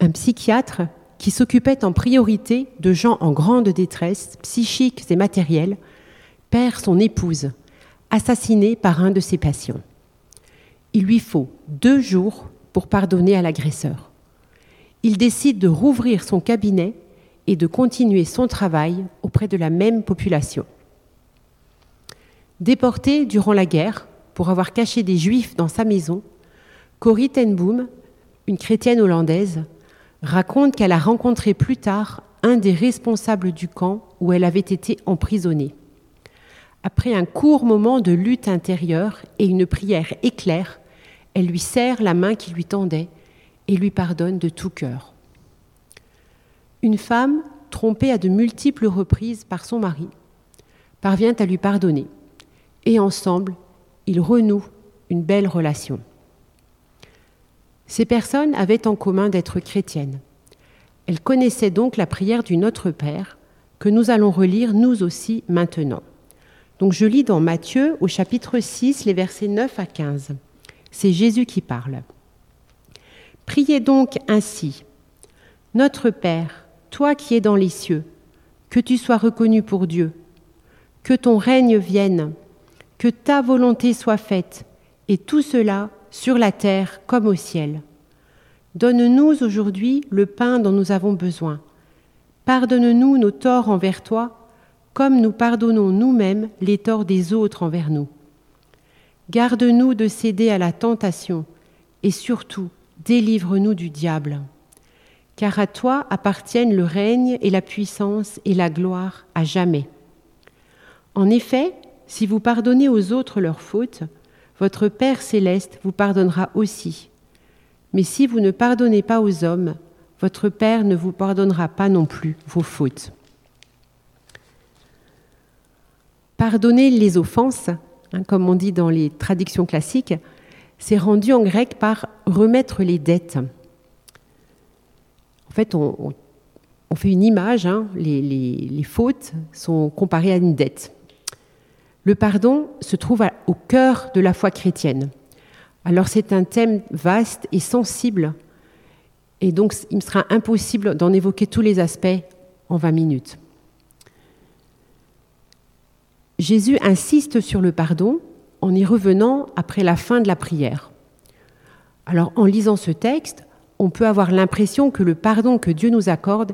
Un psychiatre qui s'occupait en priorité de gens en grande détresse psychique et matérielle perd son épouse, assassinée par un de ses patients. Il lui faut deux jours pour pardonner à l'agresseur. Il décide de rouvrir son cabinet et de continuer son travail auprès de la même population. Déporté durant la guerre pour avoir caché des juifs dans sa maison, Corrie ten Boom, une chrétienne hollandaise, raconte qu'elle a rencontré plus tard un des responsables du camp où elle avait été emprisonnée. Après un court moment de lutte intérieure et une prière éclair, elle lui serre la main qui lui tendait et lui pardonne de tout cœur. Une femme, trompée à de multiples reprises par son mari, parvient à lui pardonner et ensemble, ils renouent une belle relation. Ces personnes avaient en commun d'être chrétiennes. Elles connaissaient donc la prière du Notre Père que nous allons relire nous aussi maintenant. Donc je lis dans Matthieu au chapitre 6 les versets 9 à 15. C'est Jésus qui parle. Priez donc ainsi. Notre Père, toi qui es dans les cieux, que tu sois reconnu pour Dieu, que ton règne vienne, que ta volonté soit faite, et tout cela sur la terre comme au ciel. Donne-nous aujourd'hui le pain dont nous avons besoin. Pardonne-nous nos torts envers toi, comme nous pardonnons nous-mêmes les torts des autres envers nous. Garde-nous de céder à la tentation, et surtout, délivre-nous du diable. Car à toi appartiennent le règne et la puissance et la gloire à jamais. En effet, si vous pardonnez aux autres leurs fautes, votre Père céleste vous pardonnera aussi. Mais si vous ne pardonnez pas aux hommes, votre Père ne vous pardonnera pas non plus vos fautes. Pardonner les offenses, hein, comme on dit dans les traductions classiques, c'est rendu en grec par remettre les dettes. En fait, on, fait une image, hein, les fautes sont comparées à une dette. Le pardon se trouve au cœur de la foi chrétienne. Alors c'est un thème vaste et sensible, et donc il me sera impossible d'en évoquer tous les aspects en 20 minutes. Jésus insiste sur le pardon en y revenant après la fin de la prière. Alors en lisant ce texte, on peut avoir l'impression que le pardon que Dieu nous accorde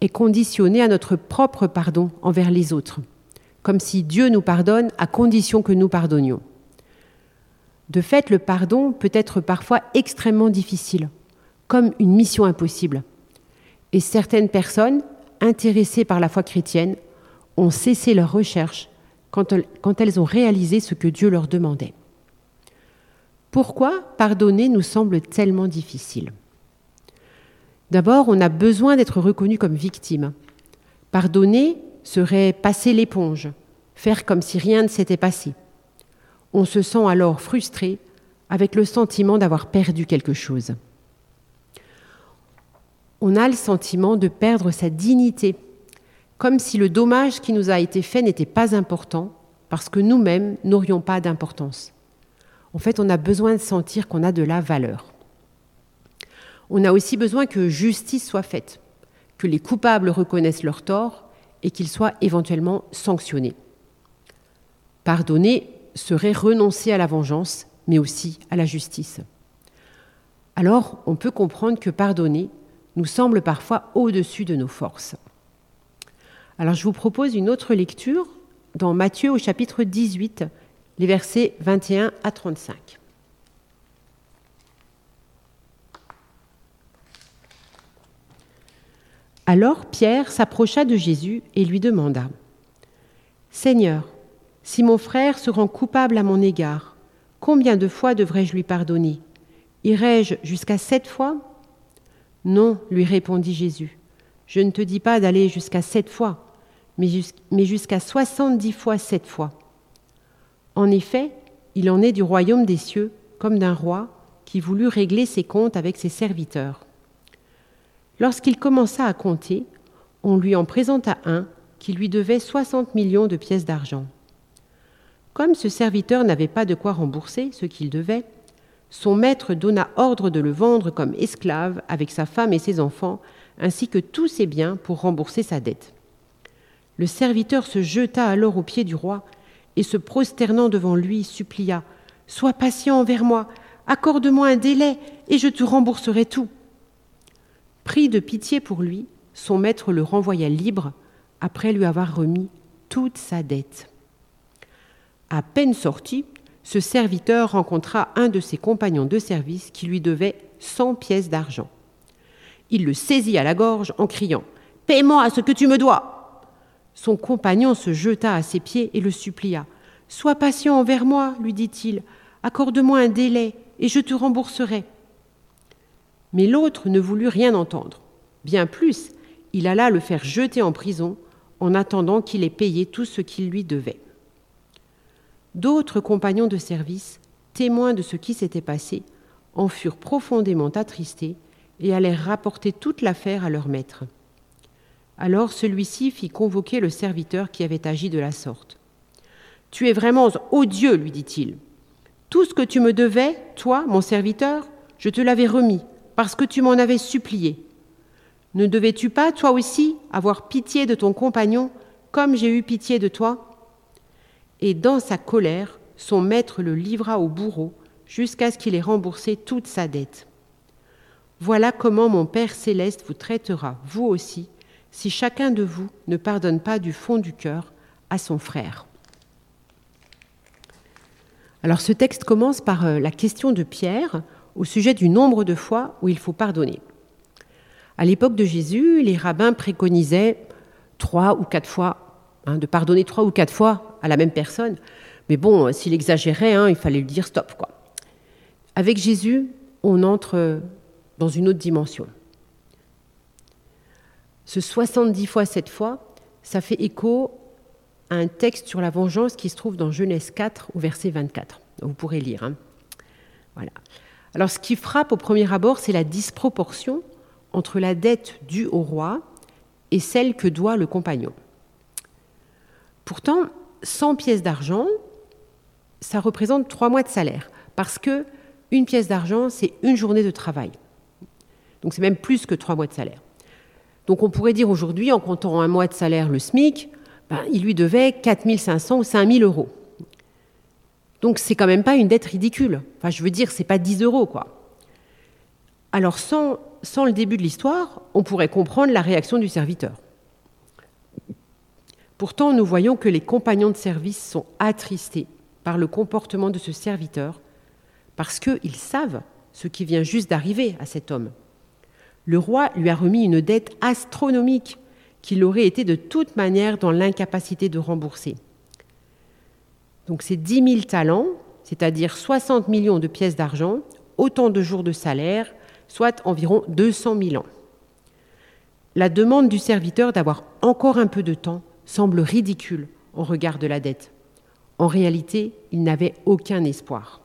est conditionné à notre propre pardon envers les autres comme si Dieu nous pardonne à condition que nous pardonnions. De fait, le pardon peut être parfois extrêmement difficile, comme une mission impossible. Et certaines personnes, intéressées par la foi chrétienne, ont cessé leur recherche quand elles ont réalisé ce que Dieu leur demandait. Pourquoi pardonner nous semble tellement difficile? D'abord, on a besoin d'être reconnu comme victime. Pardonner serait passer l'éponge, faire comme si rien ne s'était passé. On se sent alors frustré avec le sentiment d'avoir perdu quelque chose. On a le sentiment de perdre sa dignité, comme si le dommage qui nous a été fait n'était pas important, parce que nous-mêmes n'aurions pas d'importance. En fait, on a besoin de sentir qu'on a de la valeur. On a aussi besoin que justice soit faite, que les coupables reconnaissent leurs torts et qu'ils soient éventuellement sanctionnés. Pardonner serait renoncer à la vengeance, mais aussi à la justice. Alors, on peut comprendre que pardonner nous semble parfois au-dessus de nos forces. Alors, je vous propose une autre lecture dans Matthieu au chapitre 18, les versets 21 à 35. Alors Pierre s'approcha de Jésus et lui demanda, Seigneur, si mon frère se rend coupable à mon égard, combien de fois devrais-je lui pardonner? Irai-je jusqu'à sept fois? Non, lui répondit Jésus, je ne te dis pas d'aller jusqu'à sept fois, mais jusqu'à soixante-dix fois sept fois. En effet, il en est du royaume des cieux comme d'un roi qui voulut régler ses comptes avec ses serviteurs. Lorsqu'il commença à compter, on lui en présenta un qui lui devait 60 millions de pièces d'argent. Comme ce serviteur n'avait pas de quoi rembourser ce qu'il devait, son maître donna ordre de le vendre comme esclave avec sa femme et ses enfants, ainsi que tous ses biens pour rembourser sa dette. Le serviteur se jeta alors aux pieds du roi et se prosternant devant lui supplia Sois patient envers moi, accorde-moi un délai et je te rembourserai tout. Pris de pitié pour lui, son maître le renvoya libre après lui avoir remis toute sa dette. À peine sorti, ce serviteur rencontra un de ses compagnons de service qui lui devait cent pièces d'argent. Il le saisit à la gorge en criant Paie-moi ce que tu me dois Son compagnon se jeta à ses pieds et le supplia Sois patient envers moi, lui dit-il, accorde-moi un délai et je te rembourserai. Mais l'autre ne voulut rien entendre. Bien plus, il alla le faire jeter en prison en attendant qu'il ait payé tout ce qu'il lui devait. D'autres compagnons de service, témoins de ce qui s'était passé, en furent profondément attristés et allèrent rapporter toute l'affaire à leur maître. Alors celui-ci fit convoquer le serviteur qui avait agi de la sorte. Tu es vraiment odieux, lui dit-il. Tout ce que tu me devais, toi, mon serviteur, je te l'avais remis, parce que tu m'en avais supplié. Ne devais-tu pas, toi aussi, avoir pitié de ton compagnon, comme j'ai eu pitié de toi? Et dans sa colère, son maître le livra au bourreau jusqu'à ce qu'il ait remboursé toute sa dette. Voilà comment mon Père céleste vous traitera, vous aussi, si chacun de vous ne pardonne pas du fond du cœur à son frère. Alors ce texte commence par euh, la question de Pierre au sujet du nombre de fois où il faut pardonner. À l'époque de Jésus, les rabbins préconisaient trois ou quatre fois, hein, de pardonner trois ou quatre fois à la même personne. Mais bon, s'il exagérait, hein, il fallait lui dire stop. Avec Jésus, on entre dans une autre dimension. Ce 70 fois 7 fois, ça fait écho à un texte sur la vengeance qui se trouve dans Genèse 4 au verset 24. Vous pourrez lire. Hein. Voilà. Alors ce qui frappe au premier abord, c'est la disproportion entre la dette due au roi et celle que doit le compagnon. Pourtant, 100 pièces d'argent, ça représente trois mois de salaire. Parce que une pièce d'argent, c'est une journée de travail. Donc c'est même plus que trois mois de salaire. Donc on pourrait dire aujourd'hui, en comptant un mois de salaire, le SMIC, ben, il lui devait 4500 ou 5000 euros. Donc c'est quand même pas une dette ridicule. Enfin, je veux dire, c'est pas 10 euros, quoi. Alors sans, sans le début de l'histoire, on pourrait comprendre la réaction du serviteur. Pourtant, nous voyons que les compagnons de service sont attristés par le comportement de ce serviteur, parce qu'ils savent ce qui vient juste d'arriver à cet homme. Le roi lui a remis une dette astronomique qu'il aurait été de toute manière dans l'incapacité de rembourser. Donc c'est 10 000 talents, c'est-à-dire 60 millions de pièces d'argent, autant de jours de salaire, soit environ 200 000 ans. La demande du serviteur d'avoir encore un peu de temps semble ridicule au regard de la dette. En réalité, il n'avait aucun espoir.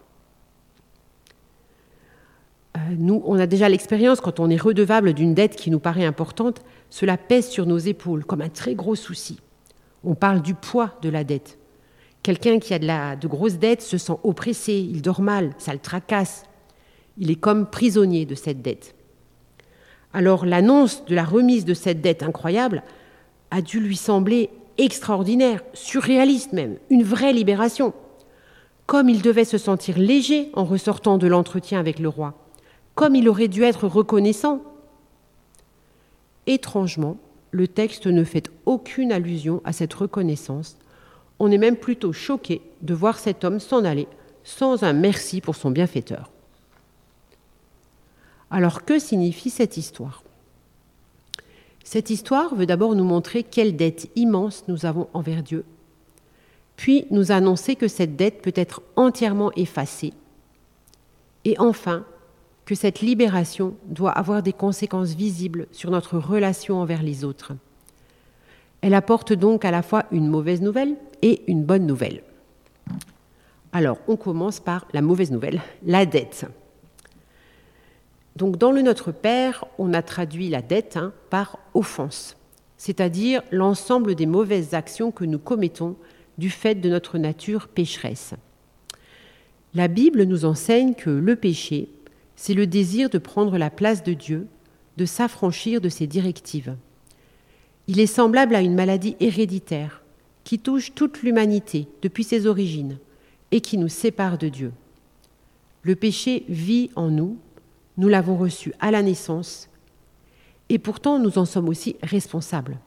Euh, nous, on a déjà l'expérience, quand on est redevable d'une dette qui nous paraît importante, cela pèse sur nos épaules comme un très gros souci. On parle du poids de la dette. Quelqu'un qui a de, de grosses dettes se sent oppressé, il dort mal, ça le tracasse. Il est comme prisonnier de cette dette. Alors l'annonce de la remise de cette dette incroyable a dû lui sembler extraordinaire, surréaliste même, une vraie libération. Comme il devait se sentir léger en ressortant de l'entretien avec le roi, comme il aurait dû être reconnaissant. Étrangement, le texte ne fait aucune allusion à cette reconnaissance. On est même plutôt choqué de voir cet homme s'en aller sans un merci pour son bienfaiteur. Alors que signifie cette histoire? Cette histoire veut d'abord nous montrer quelle dette immense nous avons envers Dieu, puis nous annoncer que cette dette peut être entièrement effacée, et enfin que cette libération doit avoir des conséquences visibles sur notre relation envers les autres. Elle apporte donc à la fois une mauvaise nouvelle et une bonne nouvelle. Alors, on commence par la mauvaise nouvelle, la dette. Donc dans le Notre Père, on a traduit la dette hein, par offense, c'est-à-dire l'ensemble des mauvaises actions que nous commettons du fait de notre nature pécheresse. La Bible nous enseigne que le péché, c'est le désir de prendre la place de Dieu, de s'affranchir de ses directives. Il est semblable à une maladie héréditaire qui touche toute l'humanité depuis ses origines et qui nous sépare de Dieu. Le péché vit en nous, nous l'avons reçu à la naissance, et pourtant nous en sommes aussi responsables.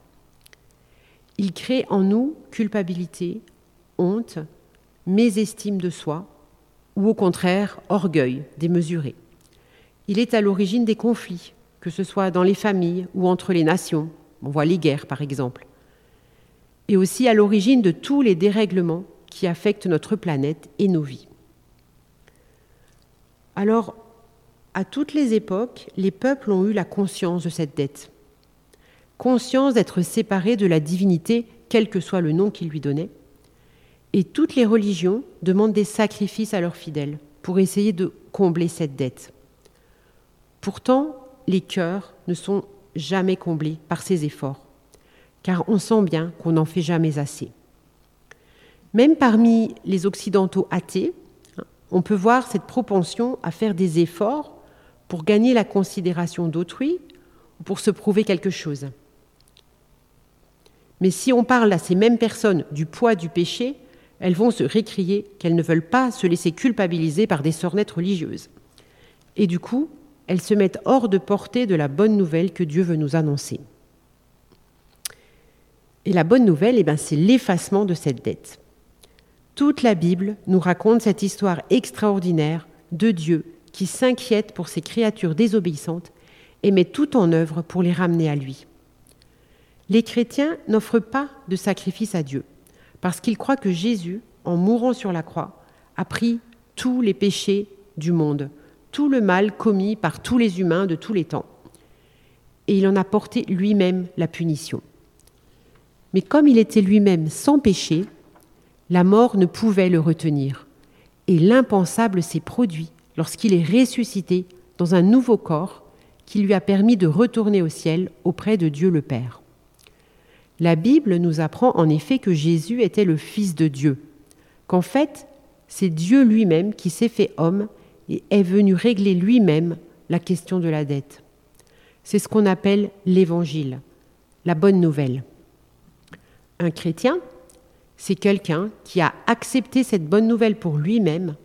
Il crée en nous culpabilité, honte, mésestime de soi, ou au contraire orgueil démesuré. Il est à l'origine des conflits, que ce soit dans les familles ou entre les nations, on voit les guerres par exemple, et aussi à l'origine de tous les dérèglements qui affectent notre planète et nos vies. Alors, à toutes les époques, les peuples ont eu la conscience de cette dette, conscience d'être séparés de la divinité, quel que soit le nom qu'ils lui donnaient, et toutes les religions demandent des sacrifices à leurs fidèles pour essayer de combler cette dette. Pourtant, les cœurs ne sont jamais comblés par ces efforts, car on sent bien qu'on n'en fait jamais assez. Même parmi les Occidentaux athées, on peut voir cette propension à faire des efforts pour gagner la considération d'autrui ou pour se prouver quelque chose. Mais si on parle à ces mêmes personnes du poids du péché, elles vont se récrier qu'elles ne veulent pas se laisser culpabiliser par des sornettes religieuses. Et du coup, elles se mettent hors de portée de la bonne nouvelle que Dieu veut nous annoncer. Et la bonne nouvelle, eh ben, c'est l'effacement de cette dette. Toute la Bible nous raconte cette histoire extraordinaire de Dieu qui s'inquiète pour ses créatures désobéissantes et met tout en œuvre pour les ramener à lui. Les chrétiens n'offrent pas de sacrifice à Dieu, parce qu'ils croient que Jésus, en mourant sur la croix, a pris tous les péchés du monde, tout le mal commis par tous les humains de tous les temps. Et il en a porté lui-même la punition. Mais comme il était lui-même sans péché, la mort ne pouvait le retenir. Et l'impensable s'est produit lorsqu'il est ressuscité dans un nouveau corps qui lui a permis de retourner au ciel auprès de Dieu le Père. La Bible nous apprend en effet que Jésus était le Fils de Dieu, qu'en fait c'est Dieu lui-même qui s'est fait homme et est venu régler lui-même la question de la dette. C'est ce qu'on appelle l'Évangile, la bonne nouvelle. Un chrétien, c'est quelqu'un qui a accepté cette bonne nouvelle pour lui-même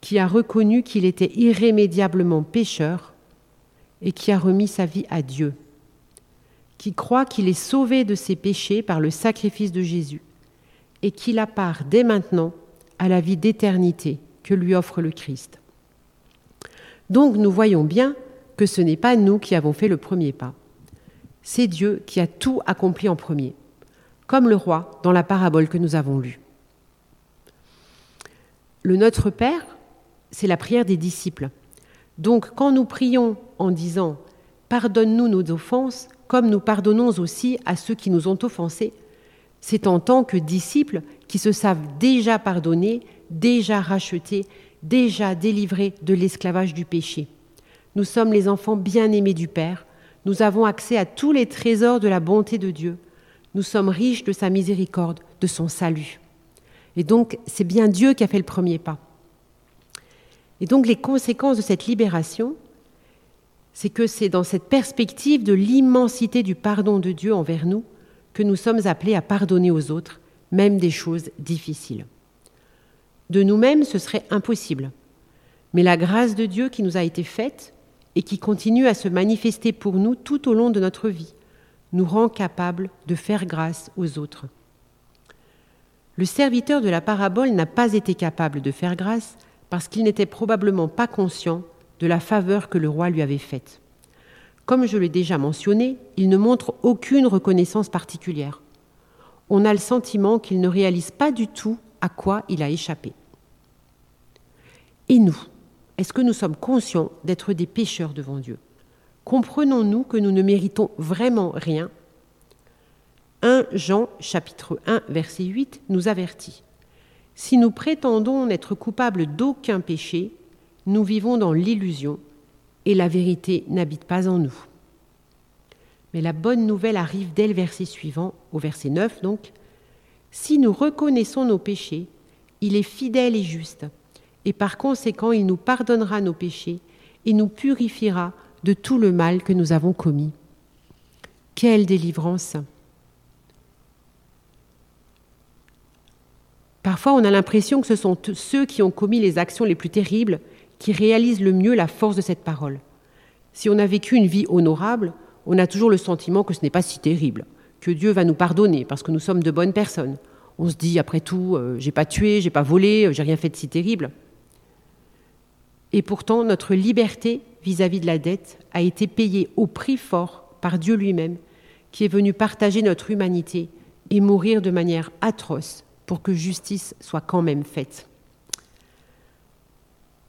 qui a reconnu qu'il était irrémédiablement pécheur et qui a remis sa vie à Dieu, qui croit qu'il est sauvé de ses péchés par le sacrifice de Jésus et qu'il a part dès maintenant à la vie d'éternité que lui offre le Christ. Donc nous voyons bien que ce n'est pas nous qui avons fait le premier pas. C'est Dieu qui a tout accompli en premier, comme le roi dans la parabole que nous avons lue. Le Notre Père c'est la prière des disciples. Donc quand nous prions en disant Pardonne-nous nos offenses, comme nous pardonnons aussi à ceux qui nous ont offensés, c'est en tant que disciples qui se savent déjà pardonnés, déjà rachetés, déjà délivrés de l'esclavage du péché. Nous sommes les enfants bien-aimés du Père, nous avons accès à tous les trésors de la bonté de Dieu, nous sommes riches de sa miséricorde, de son salut. Et donc c'est bien Dieu qui a fait le premier pas. Et donc les conséquences de cette libération, c'est que c'est dans cette perspective de l'immensité du pardon de Dieu envers nous que nous sommes appelés à pardonner aux autres, même des choses difficiles. De nous-mêmes, ce serait impossible. Mais la grâce de Dieu qui nous a été faite et qui continue à se manifester pour nous tout au long de notre vie nous rend capables de faire grâce aux autres. Le serviteur de la parabole n'a pas été capable de faire grâce parce qu'il n'était probablement pas conscient de la faveur que le roi lui avait faite. Comme je l'ai déjà mentionné, il ne montre aucune reconnaissance particulière. On a le sentiment qu'il ne réalise pas du tout à quoi il a échappé. Et nous, est-ce que nous sommes conscients d'être des pécheurs devant Dieu? Comprenons-nous que nous ne méritons vraiment rien? 1 Jean chapitre 1 verset 8 nous avertit. Si nous prétendons n'être coupables d'aucun péché, nous vivons dans l'illusion et la vérité n'habite pas en nous. Mais la bonne nouvelle arrive dès le verset suivant, au verset 9 donc. Si nous reconnaissons nos péchés, il est fidèle et juste, et par conséquent il nous pardonnera nos péchés et nous purifiera de tout le mal que nous avons commis. Quelle délivrance Parfois on a l'impression que ce sont ceux qui ont commis les actions les plus terribles qui réalisent le mieux la force de cette parole. Si on a vécu une vie honorable, on a toujours le sentiment que ce n'est pas si terrible, que Dieu va nous pardonner parce que nous sommes de bonnes personnes. On se dit après tout, euh, j'ai pas tué, j'ai pas volé, euh, j'ai rien fait de si terrible. Et pourtant, notre liberté vis-à-vis de la dette a été payée au prix fort par Dieu lui-même, qui est venu partager notre humanité et mourir de manière atroce pour que justice soit quand même faite.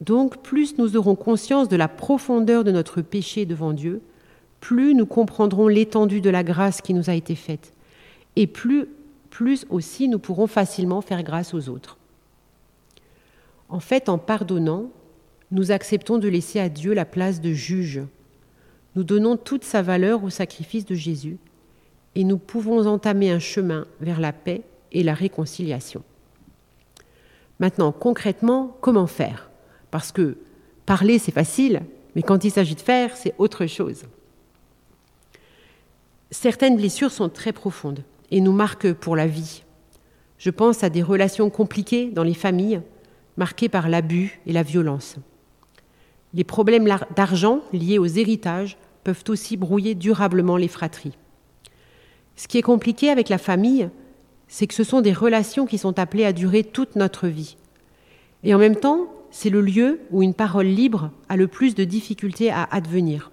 Donc, plus nous aurons conscience de la profondeur de notre péché devant Dieu, plus nous comprendrons l'étendue de la grâce qui nous a été faite, et plus, plus aussi nous pourrons facilement faire grâce aux autres. En fait, en pardonnant, nous acceptons de laisser à Dieu la place de juge. Nous donnons toute sa valeur au sacrifice de Jésus et nous pouvons entamer un chemin vers la paix et la réconciliation. Maintenant, concrètement, comment faire? Parce que parler, c'est facile, mais quand il s'agit de faire, c'est autre chose. Certaines blessures sont très profondes et nous marquent pour la vie. Je pense à des relations compliquées dans les familles, marquées par l'abus et la violence. Les problèmes d'argent liés aux héritages peuvent aussi brouiller durablement les fratries. Ce qui est compliqué avec la famille, c'est que ce sont des relations qui sont appelées à durer toute notre vie. Et en même temps, c'est le lieu où une parole libre a le plus de difficultés à advenir.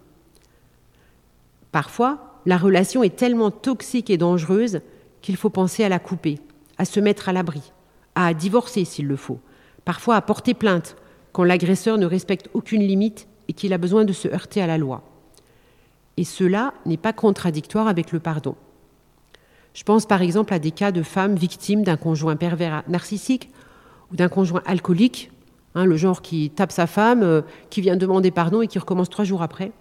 Parfois, la relation est tellement toxique et dangereuse qu'il faut penser à la couper, à se mettre à l'abri, à divorcer s'il le faut, parfois à porter plainte quand l'agresseur ne respecte aucune limite et qu'il a besoin de se heurter à la loi. Et cela n'est pas contradictoire avec le pardon. Je pense par exemple à des cas de femmes victimes d'un conjoint pervers narcissique ou d'un conjoint alcoolique, hein, le genre qui tape sa femme, euh, qui vient demander pardon et qui recommence trois jours après.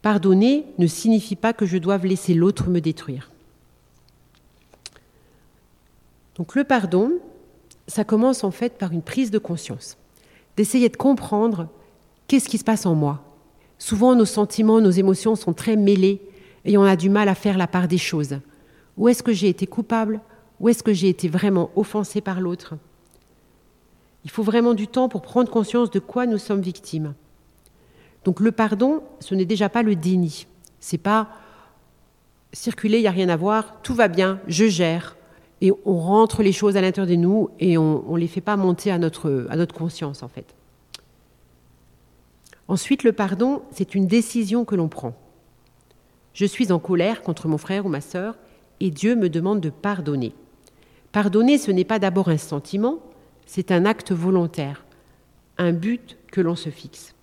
Pardonner ne signifie pas que je doive laisser l'autre me détruire. Donc le pardon, ça commence en fait par une prise de conscience, d'essayer de comprendre qu'est-ce qui se passe en moi. Souvent, nos sentiments, nos émotions sont très mêlés et on a du mal à faire la part des choses. Où est-ce que j'ai été coupable? Où est-ce que j'ai été vraiment offensé par l'autre? Il faut vraiment du temps pour prendre conscience de quoi nous sommes victimes. Donc le pardon, ce n'est déjà pas le déni. C'est pas circuler, il n'y a rien à voir, tout va bien, je gère, et on rentre les choses à l'intérieur de nous et on ne les fait pas monter à notre, conscience en fait. Ensuite, le pardon, c'est une décision que l'on prend. Je suis en colère contre mon frère ou ma sœur et Dieu me demande de pardonner. Pardonner, ce n'est pas d'abord un sentiment, c'est un acte volontaire, un but que l'on se fixe.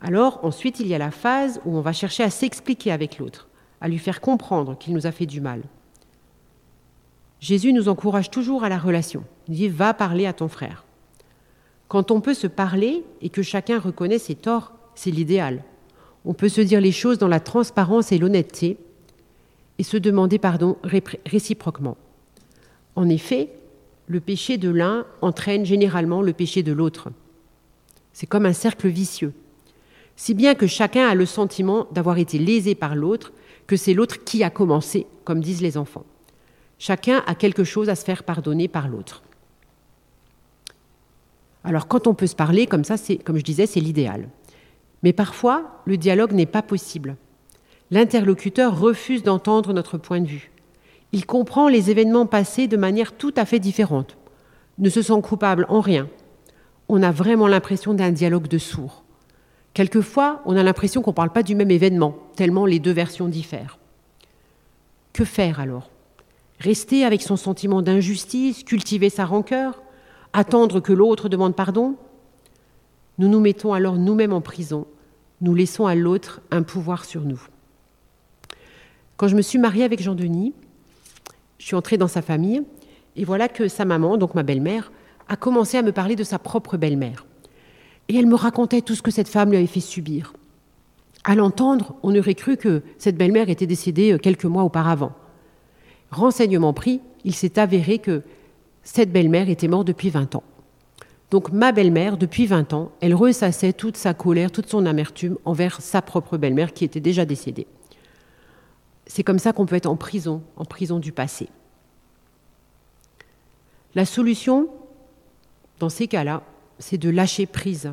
Alors ensuite, il y a la phase où on va chercher à s'expliquer avec l'autre, à lui faire comprendre qu'il nous a fait du mal. Jésus nous encourage toujours à la relation. Il dit Va parler à ton frère. Quand on peut se parler et que chacun reconnaît ses torts, c'est l'idéal. On peut se dire les choses dans la transparence et l'honnêteté et se demander pardon réciproquement. En effet, le péché de l'un entraîne généralement le péché de l'autre. C'est comme un cercle vicieux. Si bien que chacun a le sentiment d'avoir été lésé par l'autre, que c'est l'autre qui a commencé, comme disent les enfants. Chacun a quelque chose à se faire pardonner par l'autre. Alors quand on peut se parler comme ça, c'est comme je disais, c'est l'idéal. Mais parfois, le dialogue n'est pas possible. L'interlocuteur refuse d'entendre notre point de vue. Il comprend les événements passés de manière tout à fait différente, ne se sent coupable en rien. On a vraiment l'impression d'un dialogue de sourds. Quelquefois, on a l'impression qu'on ne parle pas du même événement, tellement les deux versions diffèrent. Que faire alors? Rester avec son sentiment d'injustice, cultiver sa rancœur, attendre que l'autre demande pardon Nous nous mettons alors nous-mêmes en prison, nous laissons à l'autre un pouvoir sur nous. Quand je me suis mariée avec Jean-Denis, je suis entrée dans sa famille, et voilà que sa maman, donc ma belle-mère, a commencé à me parler de sa propre belle-mère. Et elle me racontait tout ce que cette femme lui avait fait subir. À l'entendre, on aurait cru que cette belle-mère était décédée euh, quelques mois auparavant. Renseignement pris, il s'est avéré que cette belle-mère était morte depuis 20 ans. Donc ma belle-mère, depuis 20 ans, elle ressassait toute sa colère, toute son amertume envers sa propre belle-mère qui était déjà décédée. C'est comme ça qu'on peut être en prison, en prison du passé. La solution, dans ces cas-là, c'est de lâcher prise,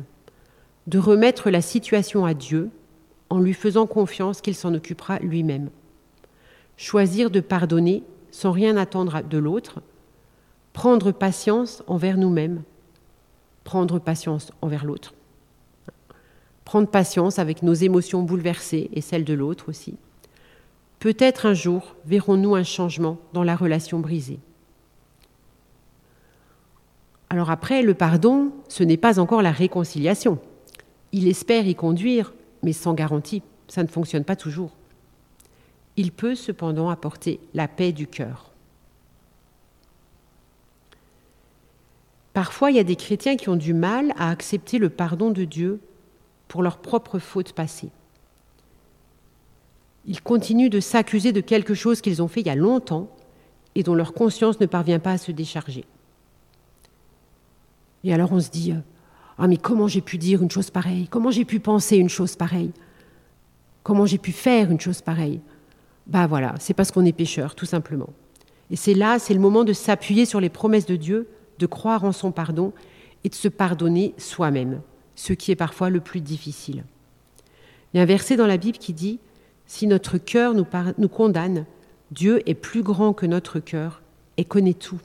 de remettre la situation à Dieu en lui faisant confiance qu'il s'en occupera lui-même. Choisir de pardonner sans rien attendre de l'autre, prendre patience envers nous-mêmes, prendre patience envers l'autre, prendre patience avec nos émotions bouleversées et celles de l'autre aussi. Peut-être un jour verrons-nous un changement dans la relation brisée. Alors après, le pardon, ce n'est pas encore la réconciliation. Il espère y conduire, mais sans garantie. Ça ne fonctionne pas toujours. Il peut cependant apporter la paix du cœur. Parfois, il y a des chrétiens qui ont du mal à accepter le pardon de Dieu pour leurs propres fautes passées. Ils continuent de s'accuser de quelque chose qu'ils ont fait il y a longtemps et dont leur conscience ne parvient pas à se décharger. Et alors on se dit, euh, ah mais comment j'ai pu dire une chose pareille? Comment j'ai pu penser une chose pareille? Comment j'ai pu faire une chose pareille? Bah voilà, c'est parce qu'on est pécheur, tout simplement. Et c'est là, c'est le moment de s'appuyer sur les promesses de Dieu, de croire en son pardon et de se pardonner soi-même, ce qui est parfois le plus difficile. Il y a un verset dans la Bible qui dit, Si notre cœur nous, nous condamne, Dieu est plus grand que notre cœur et connaît tout.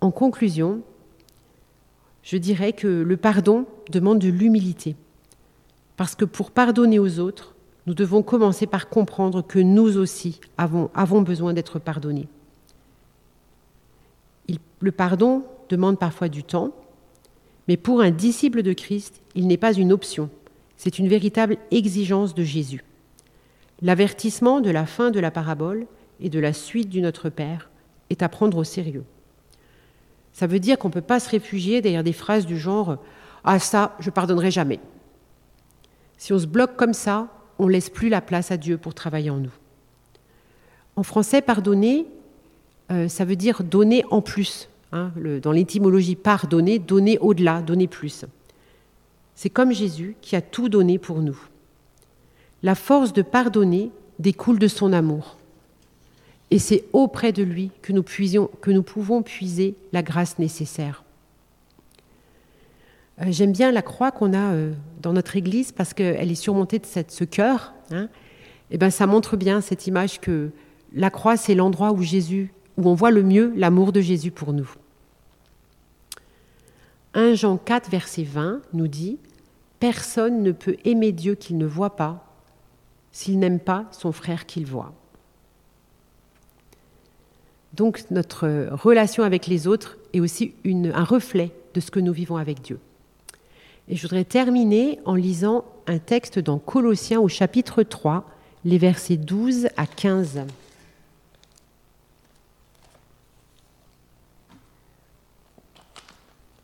En conclusion, je dirais que le pardon demande de l'humilité. Parce que pour pardonner aux autres, nous devons commencer par comprendre que nous aussi avons, besoin d'être pardonnés. le pardon demande parfois du temps, mais pour un disciple de Christ, il n'est pas une option, c'est une véritable exigence de Jésus. L'avertissement de la fin de la parabole et de la suite du Notre Père est à prendre au sérieux. Ça veut dire qu'on ne peut pas se réfugier derrière des phrases du genre Ah, ça, je pardonnerai jamais. Si on se bloque comme ça, on laisse plus la place à Dieu pour travailler en nous. En français, pardonner, euh, ça veut dire donner en plus. Hein, dans l'étymologie, pardonner, donner au-delà, donner plus. C'est comme Jésus qui a tout donné pour nous. La force de pardonner découle de son amour. Et c'est auprès de lui que nous, que nous pouvons puiser la grâce nécessaire. Euh, j'aime bien la croix qu'on a euh, dans notre Église parce qu'elle est surmontée de cette, ce cœur. Hein. et ben, ça montre bien cette image que la croix, c'est l'endroit où Jésus, où on voit le mieux l'amour de Jésus pour nous. 1 Jean 4, verset 20 nous dit Personne ne peut aimer Dieu qu'il ne voit pas s'il n'aime pas son frère qu'il voit. Donc notre relation avec les autres est aussi un reflet de ce que nous vivons avec Dieu. Et je voudrais terminer en lisant un texte dans Colossiens au chapitre 3, les versets 12 à 15.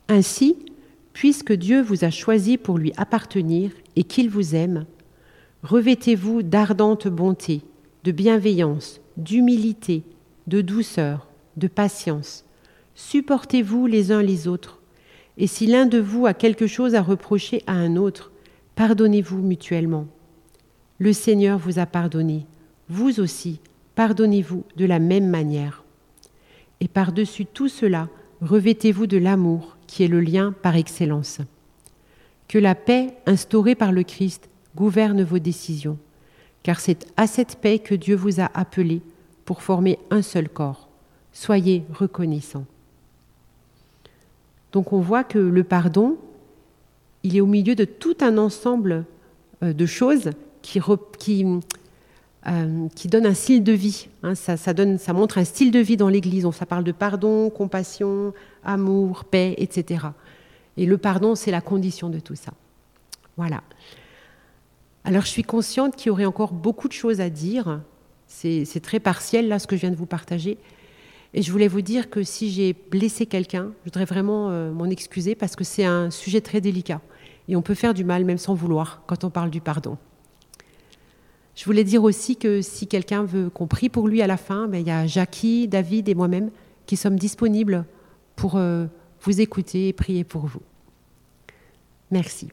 Ainsi, puisque Dieu vous a choisi pour lui appartenir et qu'il vous aime, revêtez-vous d'ardente bonté, de bienveillance, d'humilité, de douceur, de patience. Supportez-vous les uns les autres. Et si l'un de vous a quelque chose à reprocher à un autre, pardonnez-vous mutuellement. Le Seigneur vous a pardonné. Vous aussi, pardonnez-vous de la même manière. Et par-dessus tout cela, revêtez-vous de l'amour, qui est le lien par excellence. Que la paix instaurée par le Christ gouverne vos décisions, car c'est à cette paix que Dieu vous a appelé pour former un seul corps. Soyez reconnaissants. Donc on voit que le pardon, il est au milieu de tout un ensemble euh, de choses euh, qui donnent un style de vie. Hein. ça, ça montre un style de vie dans l'Église. Ça parle de pardon, compassion, amour, paix, etc. Et le pardon, c'est la condition de tout ça. Voilà. Alors je suis consciente qu'il y aurait encore beaucoup de choses à dire c'est très partiel, là, ce que je viens de vous partager. Et je voulais vous dire que si j'ai blessé quelqu'un, je voudrais vraiment euh, m'en excuser parce que c'est un sujet très délicat. Et on peut faire du mal même sans vouloir quand on parle du pardon. Je voulais dire aussi que si quelqu'un veut qu'on prie pour lui à la fin, ben, il y a Jackie, David et moi-même qui sommes disponibles pour euh, vous écouter et prier pour vous. Merci.